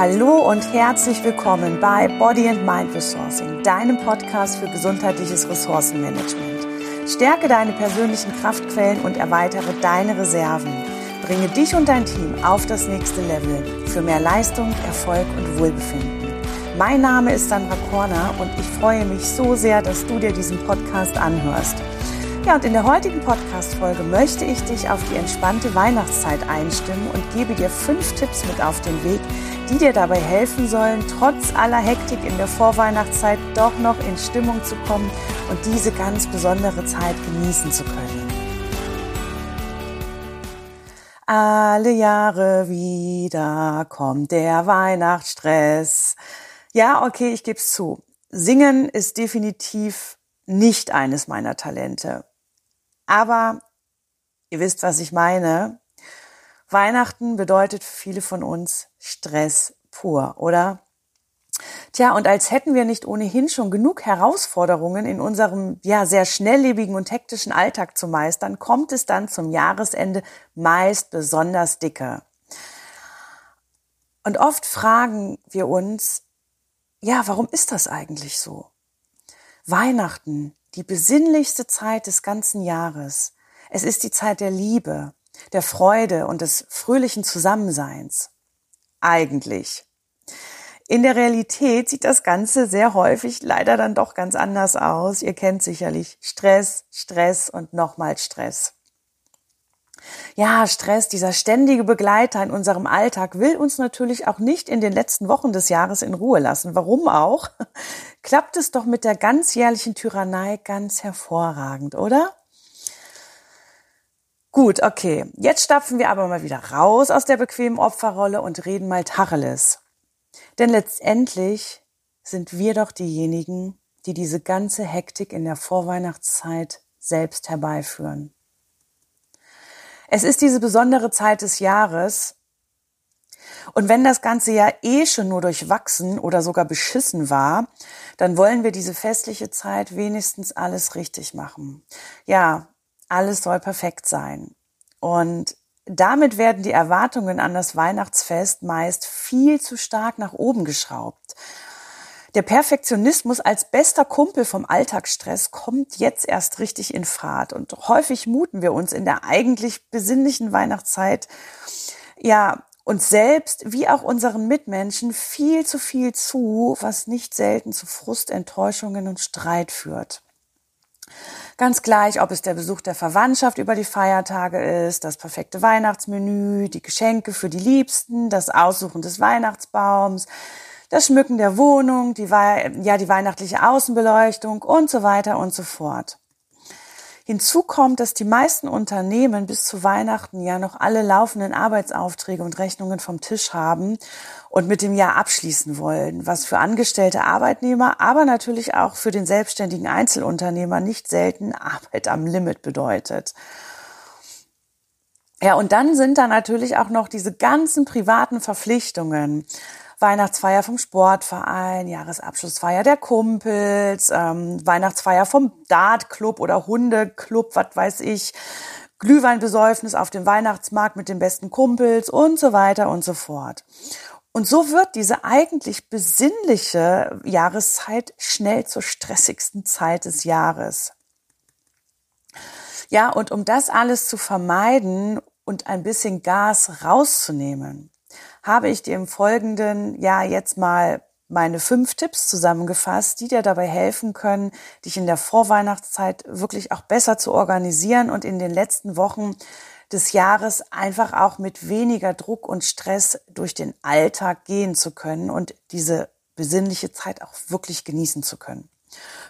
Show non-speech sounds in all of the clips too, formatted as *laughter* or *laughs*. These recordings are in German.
Hallo und herzlich willkommen bei Body and Mind Resourcing, deinem Podcast für gesundheitliches Ressourcenmanagement. Stärke deine persönlichen Kraftquellen und erweitere deine Reserven. Bringe dich und dein Team auf das nächste Level für mehr Leistung, Erfolg und Wohlbefinden. Mein Name ist Sandra Korner und ich freue mich so sehr, dass du dir diesen Podcast anhörst. Ja, und in der heutigen Podcast-Folge möchte ich dich auf die entspannte Weihnachtszeit einstimmen und gebe dir fünf Tipps mit auf den Weg, die dir dabei helfen sollen, trotz aller Hektik in der Vorweihnachtszeit doch noch in Stimmung zu kommen und diese ganz besondere Zeit genießen zu können. Alle Jahre wieder kommt der Weihnachtsstress. Ja, okay, ich gebe es zu. Singen ist definitiv nicht eines meiner Talente. Aber ihr wisst, was ich meine. Weihnachten bedeutet für viele von uns Stress pur, oder? Tja, und als hätten wir nicht ohnehin schon genug Herausforderungen in unserem ja sehr schnelllebigen und hektischen Alltag zu meistern, kommt es dann zum Jahresende meist besonders dicke. Und oft fragen wir uns, ja, warum ist das eigentlich so? Weihnachten, die besinnlichste Zeit des ganzen Jahres. Es ist die Zeit der Liebe, der Freude und des fröhlichen Zusammenseins. Eigentlich. In der Realität sieht das Ganze sehr häufig leider dann doch ganz anders aus. Ihr kennt sicherlich Stress, Stress und nochmal Stress. Ja, Stress, dieser ständige Begleiter in unserem Alltag will uns natürlich auch nicht in den letzten Wochen des Jahres in Ruhe lassen. Warum auch? *laughs* Klappt es doch mit der ganzjährlichen Tyrannei ganz hervorragend, oder? Gut, okay. Jetzt stapfen wir aber mal wieder raus aus der bequemen Opferrolle und reden mal Tacheles. Denn letztendlich sind wir doch diejenigen, die diese ganze Hektik in der Vorweihnachtszeit selbst herbeiführen. Es ist diese besondere Zeit des Jahres, und wenn das ganze Jahr eh schon nur durchwachsen oder sogar beschissen war, dann wollen wir diese festliche Zeit wenigstens alles richtig machen. Ja, alles soll perfekt sein. Und damit werden die Erwartungen an das Weihnachtsfest meist viel zu stark nach oben geschraubt. Der Perfektionismus als bester Kumpel vom Alltagsstress kommt jetzt erst richtig in Fahrt und häufig muten wir uns in der eigentlich besinnlichen Weihnachtszeit ja uns selbst wie auch unseren Mitmenschen viel zu viel zu, was nicht selten zu Frust, Enttäuschungen und Streit führt. Ganz gleich, ob es der Besuch der Verwandtschaft über die Feiertage ist, das perfekte Weihnachtsmenü, die Geschenke für die Liebsten, das Aussuchen des Weihnachtsbaums, das Schmücken der Wohnung, die, ja, die weihnachtliche Außenbeleuchtung und so weiter und so fort. Hinzu kommt, dass die meisten Unternehmen bis zu Weihnachten ja noch alle laufenden Arbeitsaufträge und Rechnungen vom Tisch haben und mit dem Jahr abschließen wollen, was für angestellte Arbeitnehmer, aber natürlich auch für den selbstständigen Einzelunternehmer nicht selten Arbeit am Limit bedeutet. Ja, und dann sind da natürlich auch noch diese ganzen privaten Verpflichtungen. Weihnachtsfeier vom Sportverein, Jahresabschlussfeier der Kumpels, ähm, Weihnachtsfeier vom Dartclub oder Hundeclub, was weiß ich, Glühweinbesäufnis auf dem Weihnachtsmarkt mit den besten Kumpels und so weiter und so fort. Und so wird diese eigentlich besinnliche Jahreszeit schnell zur stressigsten Zeit des Jahres. Ja, und um das alles zu vermeiden und ein bisschen Gas rauszunehmen, habe ich dir im Folgenden ja jetzt mal meine fünf Tipps zusammengefasst, die dir dabei helfen können, dich in der Vorweihnachtszeit wirklich auch besser zu organisieren und in den letzten Wochen des Jahres einfach auch mit weniger Druck und Stress durch den Alltag gehen zu können und diese besinnliche Zeit auch wirklich genießen zu können.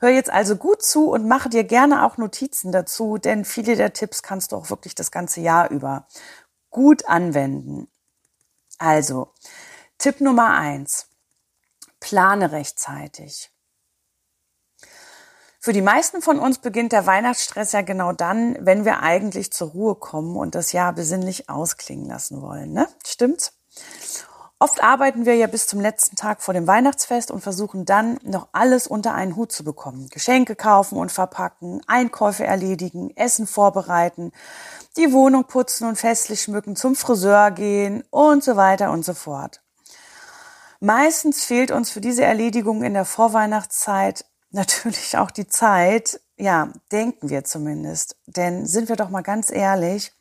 Hör jetzt also gut zu und mache dir gerne auch Notizen dazu, denn viele der Tipps kannst du auch wirklich das ganze Jahr über gut anwenden. Also, Tipp Nummer eins. Plane rechtzeitig. Für die meisten von uns beginnt der Weihnachtsstress ja genau dann, wenn wir eigentlich zur Ruhe kommen und das Jahr besinnlich ausklingen lassen wollen. Ne? Stimmt's? Oft arbeiten wir ja bis zum letzten Tag vor dem Weihnachtsfest und versuchen dann noch alles unter einen Hut zu bekommen. Geschenke kaufen und verpacken, Einkäufe erledigen, Essen vorbereiten, die Wohnung putzen und festlich schmücken, zum Friseur gehen und so weiter und so fort. Meistens fehlt uns für diese Erledigung in der Vorweihnachtszeit *laughs* natürlich auch die Zeit, ja, denken wir zumindest. Denn sind wir doch mal ganz ehrlich,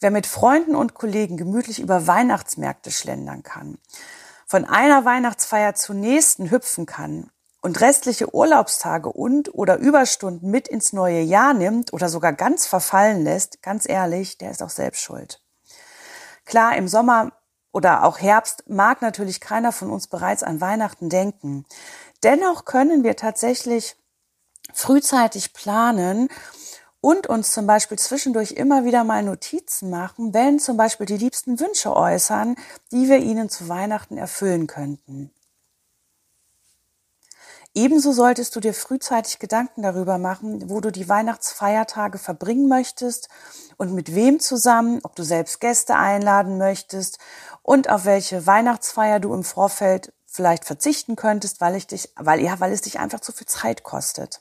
wer mit Freunden und Kollegen gemütlich über Weihnachtsmärkte schlendern kann, von einer Weihnachtsfeier zur nächsten hüpfen kann und restliche Urlaubstage und oder Überstunden mit ins neue Jahr nimmt oder sogar ganz verfallen lässt, ganz ehrlich, der ist auch selbst schuld. Klar, im Sommer oder auch Herbst mag natürlich keiner von uns bereits an Weihnachten denken. Dennoch können wir tatsächlich frühzeitig planen und uns zum Beispiel zwischendurch immer wieder mal Notizen machen, wenn zum Beispiel die liebsten Wünsche äußern, die wir ihnen zu Weihnachten erfüllen könnten. Ebenso solltest du dir frühzeitig Gedanken darüber machen, wo du die Weihnachtsfeiertage verbringen möchtest und mit wem zusammen, ob du selbst Gäste einladen möchtest und auf welche Weihnachtsfeier du im Vorfeld vielleicht verzichten könntest, weil ich dich, weil ja, weil es dich einfach zu viel Zeit kostet.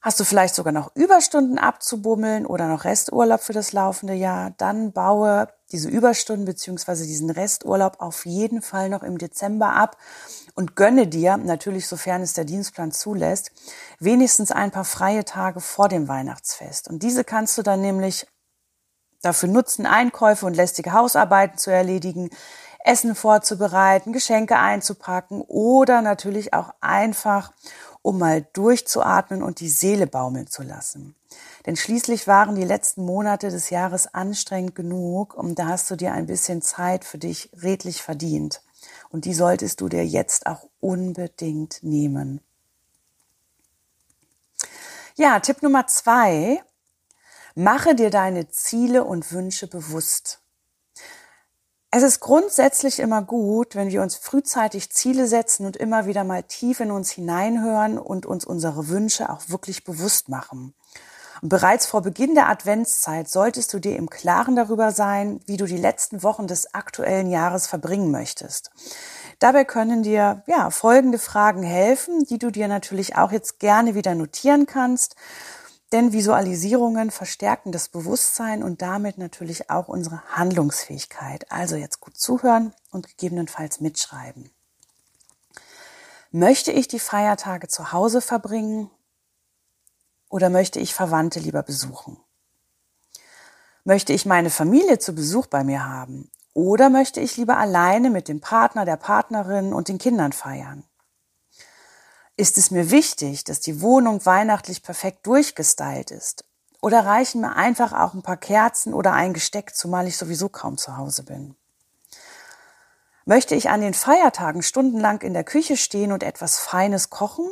Hast du vielleicht sogar noch Überstunden abzubummeln oder noch Resturlaub für das laufende Jahr, dann baue diese Überstunden beziehungsweise diesen Resturlaub auf jeden Fall noch im Dezember ab und gönne dir, natürlich sofern es der Dienstplan zulässt, wenigstens ein paar freie Tage vor dem Weihnachtsfest. Und diese kannst du dann nämlich dafür nutzen, Einkäufe und lästige Hausarbeiten zu erledigen, Essen vorzubereiten, Geschenke einzupacken oder natürlich auch einfach um mal durchzuatmen und die Seele baumeln zu lassen. Denn schließlich waren die letzten Monate des Jahres anstrengend genug und da hast du dir ein bisschen Zeit für dich redlich verdient. Und die solltest du dir jetzt auch unbedingt nehmen. Ja, Tipp Nummer zwei. Mache dir deine Ziele und Wünsche bewusst. Es ist grundsätzlich immer gut, wenn wir uns frühzeitig Ziele setzen und immer wieder mal tief in uns hineinhören und uns unsere Wünsche auch wirklich bewusst machen. Und bereits vor Beginn der Adventszeit solltest du dir im Klaren darüber sein, wie du die letzten Wochen des aktuellen Jahres verbringen möchtest. Dabei können dir ja folgende Fragen helfen, die du dir natürlich auch jetzt gerne wieder notieren kannst denn Visualisierungen verstärken das Bewusstsein und damit natürlich auch unsere Handlungsfähigkeit. Also jetzt gut zuhören und gegebenenfalls mitschreiben. Möchte ich die Feiertage zu Hause verbringen oder möchte ich Verwandte lieber besuchen? Möchte ich meine Familie zu Besuch bei mir haben oder möchte ich lieber alleine mit dem Partner, der Partnerin und den Kindern feiern? Ist es mir wichtig, dass die Wohnung weihnachtlich perfekt durchgestylt ist? Oder reichen mir einfach auch ein paar Kerzen oder ein Gesteck, zumal ich sowieso kaum zu Hause bin? Möchte ich an den Feiertagen stundenlang in der Küche stehen und etwas Feines kochen?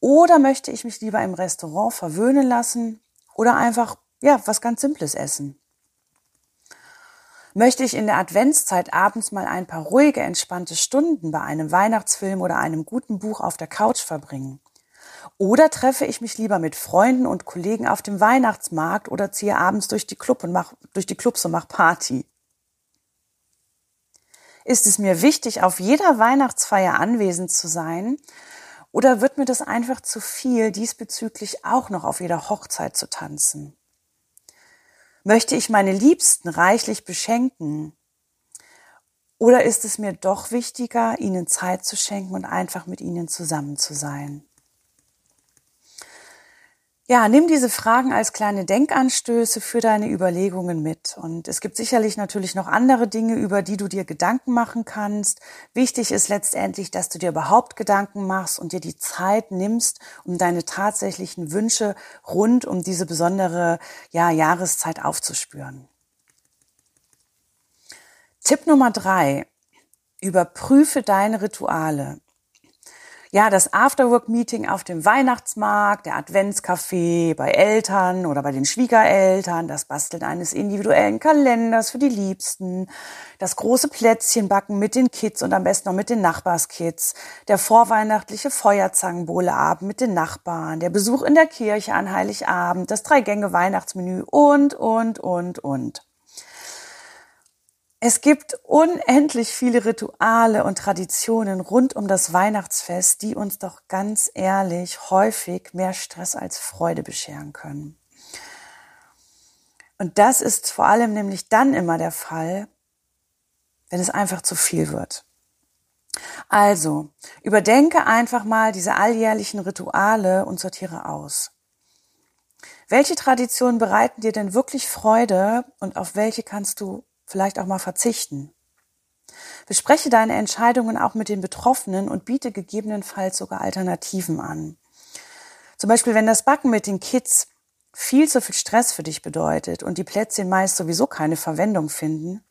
Oder möchte ich mich lieber im Restaurant verwöhnen lassen oder einfach, ja, was ganz Simples essen? Möchte ich in der Adventszeit abends mal ein paar ruhige, entspannte Stunden bei einem Weihnachtsfilm oder einem guten Buch auf der Couch verbringen? Oder treffe ich mich lieber mit Freunden und Kollegen auf dem Weihnachtsmarkt oder ziehe abends durch die, Club und mach, durch die Clubs und mach Party? Ist es mir wichtig, auf jeder Weihnachtsfeier anwesend zu sein? Oder wird mir das einfach zu viel, diesbezüglich auch noch auf jeder Hochzeit zu tanzen? Möchte ich meine Liebsten reichlich beschenken? Oder ist es mir doch wichtiger, ihnen Zeit zu schenken und einfach mit ihnen zusammen zu sein? Ja, nimm diese Fragen als kleine Denkanstöße für deine Überlegungen mit. Und es gibt sicherlich natürlich noch andere Dinge, über die du dir Gedanken machen kannst. Wichtig ist letztendlich, dass du dir überhaupt Gedanken machst und dir die Zeit nimmst, um deine tatsächlichen Wünsche rund um diese besondere ja, Jahreszeit aufzuspüren. Tipp Nummer drei. Überprüfe deine Rituale ja, das Afterwork-Meeting auf dem Weihnachtsmarkt, der Adventscafé bei Eltern oder bei den Schwiegereltern, das Basteln eines individuellen Kalenders für die Liebsten, das große Plätzchenbacken mit den Kids und am besten noch mit den Nachbarskids, der vorweihnachtliche Feuerzangenbowleabend mit den Nachbarn, der Besuch in der Kirche an Heiligabend, das Drei-Gänge-Weihnachtsmenü und, und, und, und. Es gibt unendlich viele Rituale und Traditionen rund um das Weihnachtsfest, die uns doch ganz ehrlich häufig mehr Stress als Freude bescheren können. Und das ist vor allem nämlich dann immer der Fall, wenn es einfach zu viel wird. Also, überdenke einfach mal diese alljährlichen Rituale und sortiere aus. Welche Traditionen bereiten dir denn wirklich Freude und auf welche kannst du vielleicht auch mal verzichten? Bespreche deine Entscheidungen auch mit den Betroffenen und biete gegebenenfalls sogar Alternativen an. Zum Beispiel, wenn das Backen mit den Kids viel zu viel Stress für dich bedeutet und die Plätzchen meist sowieso keine Verwendung finden,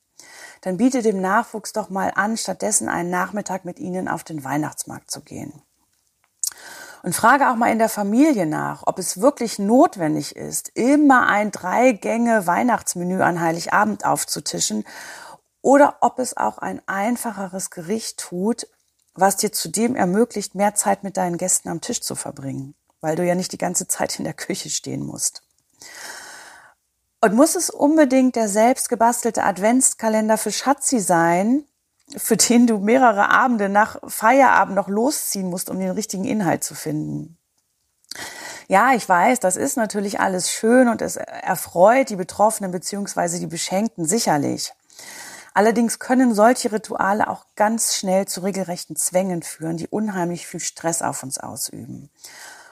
dann biete dem Nachwuchs doch mal an, stattdessen einen Nachmittag mit ihnen auf den Weihnachtsmarkt zu gehen. Und frage auch mal in der Familie nach, ob es wirklich notwendig ist, immer ein Drei-Gänge Weihnachtsmenü an Heiligabend aufzutischen oder ob es auch ein einfacheres Gericht tut, was dir zudem ermöglicht, mehr Zeit mit deinen Gästen am Tisch zu verbringen, weil du ja nicht die ganze Zeit in der Küche stehen musst. Und muss es unbedingt der selbst gebastelte Adventskalender für Schatzi sein, für den du mehrere Abende nach Feierabend noch losziehen musst, um den richtigen Inhalt zu finden? Ja, ich weiß, das ist natürlich alles schön und es erfreut die Betroffenen beziehungsweise die Beschenkten sicherlich. Allerdings können solche Rituale auch ganz schnell zu regelrechten Zwängen führen, die unheimlich viel Stress auf uns ausüben.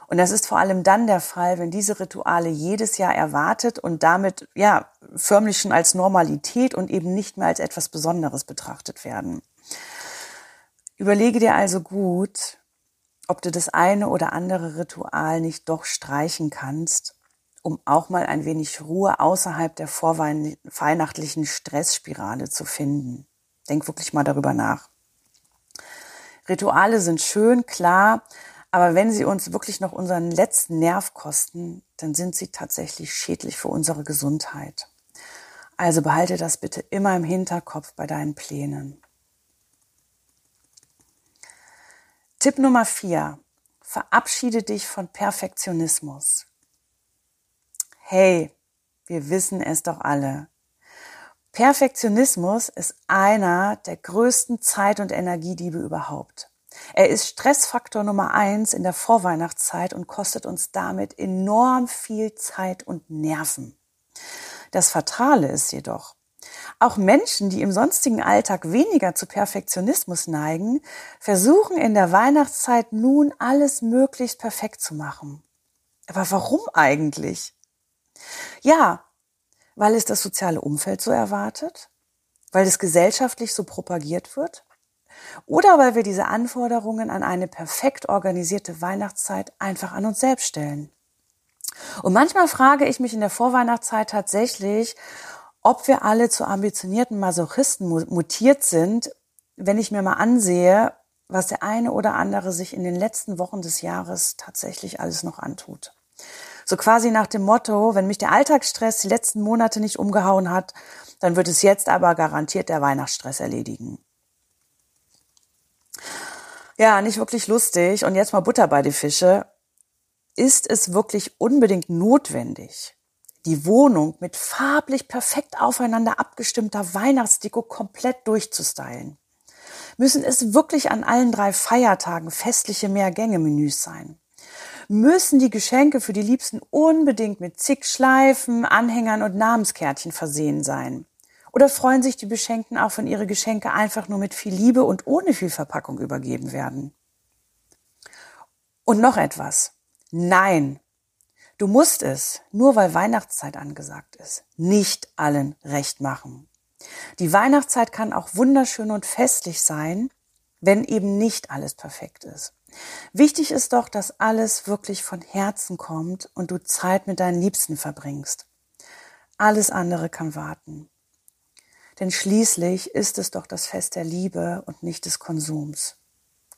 Und das ist vor allem dann der Fall, wenn diese Rituale jedes Jahr erwartet und damit, ja, förmlich schon als Normalität und eben nicht mehr als etwas Besonderes betrachtet werden. Überlege dir also gut, ob du das eine oder andere Ritual nicht doch streichen kannst, um auch mal ein wenig Ruhe außerhalb der vorweihnachtlichen Stressspirale zu finden. Denk wirklich mal darüber nach. Rituale sind schön, klar, aber wenn sie uns wirklich noch unseren letzten Nerv kosten, dann sind sie tatsächlich schädlich für unsere Gesundheit. Also behalte das bitte immer im Hinterkopf bei deinen Plänen. Tipp Nummer vier. Verabschiede dich von Perfektionismus. Hey, wir wissen es doch alle. Perfektionismus ist einer der größten Zeit- und Energiediebe überhaupt. Er ist Stressfaktor Nummer eins in der Vorweihnachtszeit und kostet uns damit enorm viel Zeit und Nerven. Das Fatale ist jedoch, auch Menschen, die im sonstigen Alltag weniger zu Perfektionismus neigen, versuchen in der Weihnachtszeit nun alles möglichst perfekt zu machen. Aber warum eigentlich? Ja, weil es das soziale Umfeld so erwartet, weil es gesellschaftlich so propagiert wird, oder weil wir diese Anforderungen an eine perfekt organisierte Weihnachtszeit einfach an uns selbst stellen. Und manchmal frage ich mich in der Vorweihnachtszeit tatsächlich, ob wir alle zu ambitionierten Masochisten mutiert sind, wenn ich mir mal ansehe, was der eine oder andere sich in den letzten Wochen des Jahres tatsächlich alles noch antut. So quasi nach dem Motto, wenn mich der Alltagsstress die letzten Monate nicht umgehauen hat, dann wird es jetzt aber garantiert der Weihnachtsstress erledigen. Ja, nicht wirklich lustig. Und jetzt mal Butter bei die Fische. Ist es wirklich unbedingt notwendig, die Wohnung mit farblich perfekt aufeinander abgestimmter Weihnachtsdeko komplett durchzustylen? Müssen es wirklich an allen drei Feiertagen festliche Mehrgänge-Menüs sein? Müssen die Geschenke für die Liebsten unbedingt mit zig Schleifen, Anhängern und Namenskärtchen versehen sein? Oder freuen sich die Beschenkten auch, wenn ihre Geschenke einfach nur mit viel Liebe und ohne viel Verpackung übergeben werden? Und noch etwas. Nein, du musst es, nur weil Weihnachtszeit angesagt ist, nicht allen recht machen. Die Weihnachtszeit kann auch wunderschön und festlich sein, wenn eben nicht alles perfekt ist. Wichtig ist doch, dass alles wirklich von Herzen kommt und du Zeit mit deinen Liebsten verbringst. Alles andere kann warten. Denn schließlich ist es doch das Fest der Liebe und nicht des Konsums.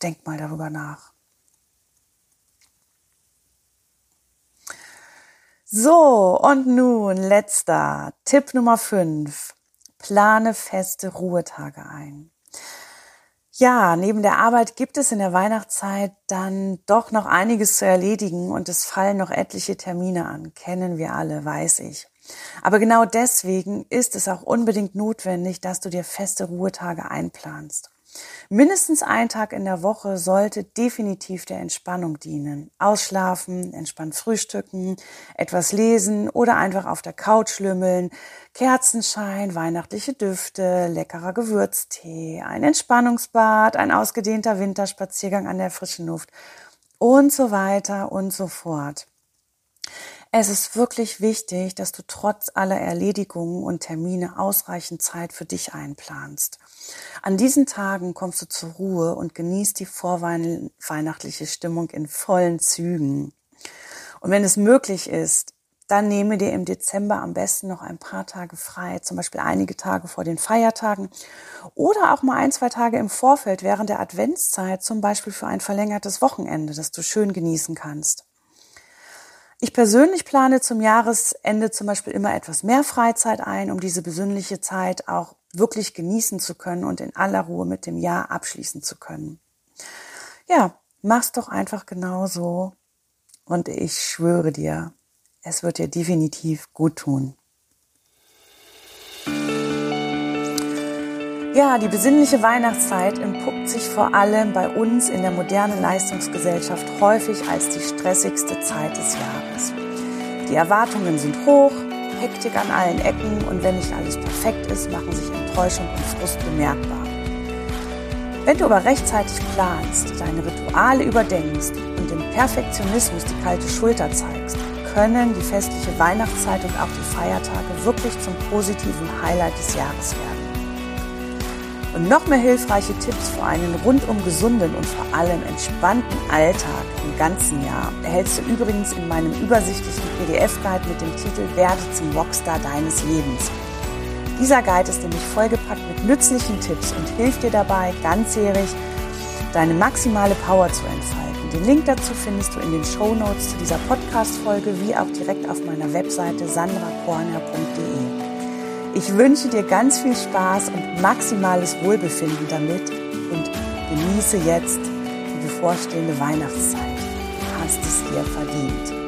Denk mal darüber nach. So, und nun letzter Tipp Nummer 5. Plane feste Ruhetage ein. Ja, neben der Arbeit gibt es in der Weihnachtszeit dann doch noch einiges zu erledigen und es fallen noch etliche Termine an. Kennen wir alle, weiß ich. Aber genau deswegen ist es auch unbedingt notwendig, dass du dir feste Ruhetage einplanst. Mindestens ein Tag in der Woche sollte definitiv der Entspannung dienen. Ausschlafen, entspannt frühstücken, etwas lesen oder einfach auf der Couch lümmeln, Kerzenschein, weihnachtliche Düfte, leckerer Gewürztee, ein Entspannungsbad, ein ausgedehnter Winterspaziergang an der frischen Luft und so weiter und so fort. Es ist wirklich wichtig, dass du trotz aller Erledigungen und Termine ausreichend Zeit für dich einplanst. An diesen Tagen kommst du zur Ruhe und genießt die vorweihnachtliche Stimmung in vollen Zügen. Und wenn es möglich ist, dann nehme dir im Dezember am besten noch ein paar Tage frei, zum Beispiel einige Tage vor den Feiertagen oder auch mal ein, zwei Tage im Vorfeld während der Adventszeit, zum Beispiel für ein verlängertes Wochenende, das du schön genießen kannst. Ich persönlich plane zum Jahresende zum Beispiel immer etwas mehr Freizeit ein, um diese besinnliche Zeit auch wirklich genießen zu können und in aller Ruhe mit dem Jahr abschließen zu können. Ja, mach's doch einfach genauso und ich schwöre dir, es wird dir definitiv gut tun. Ja, die besinnliche Weihnachtszeit entpuppt sich vor allem bei uns in der modernen Leistungsgesellschaft häufig als die stressigste Zeit des Jahres. Die Erwartungen sind hoch, Hektik an allen Ecken und wenn nicht alles perfekt ist, machen sich Enttäuschung und Frust bemerkbar. Wenn du aber rechtzeitig planst, deine Rituale überdenkst und dem Perfektionismus die kalte Schulter zeigst, können die festliche Weihnachtszeit und auch die Feiertage wirklich zum positiven Highlight des Jahres werden. Und noch mehr hilfreiche Tipps für einen rundum gesunden und vor allem entspannten Alltag im ganzen Jahr erhältst du übrigens in meinem übersichtlichen PDF-Guide mit dem Titel Werde zum Rockstar deines Lebens. Dieser Guide ist nämlich vollgepackt mit nützlichen Tipps und hilft dir dabei, ganzjährig deine maximale Power zu entfalten. Den Link dazu findest du in den Show Notes zu dieser Podcast-Folge wie auch direkt auf meiner Webseite sandrakorner.de. Ich wünsche dir ganz viel Spaß und maximales Wohlbefinden damit und genieße jetzt die bevorstehende Weihnachtszeit. Du hast es dir verdient.